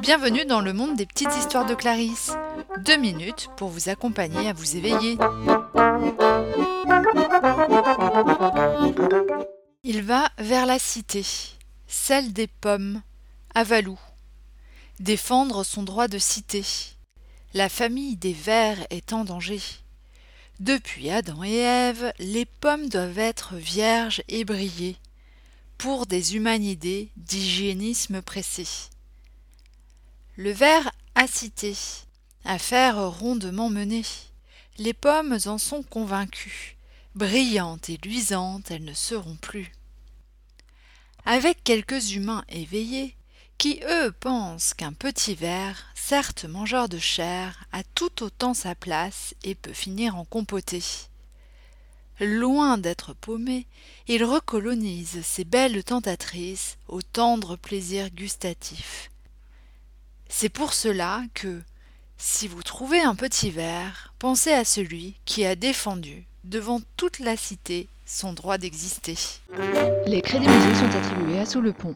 Bienvenue dans le monde des petites histoires de Clarisse. Deux minutes pour vous accompagner à vous éveiller. Il va vers la cité, celle des pommes, à Valou. Défendre son droit de cité. La famille des vers est en danger. Depuis Adam et Ève, les pommes doivent être vierges et briller, pour des humanidés d'hygiénisme pressé. Le ver a cité, affaire rondement menée. Les pommes en sont convaincues, brillantes et luisantes elles ne seront plus. Avec quelques humains éveillés, qui eux pensent qu'un petit ver, certes mangeur de chair, a tout autant sa place et peut finir en compoté. Loin d'être paumé, il recolonise ses belles tentatrices au tendre plaisir gustatif. C'est pour cela que, si vous trouvez un petit ver, pensez à celui qui a défendu, devant toute la cité, son droit d'exister. Les crédits musées sont attribués à Sous le Pont.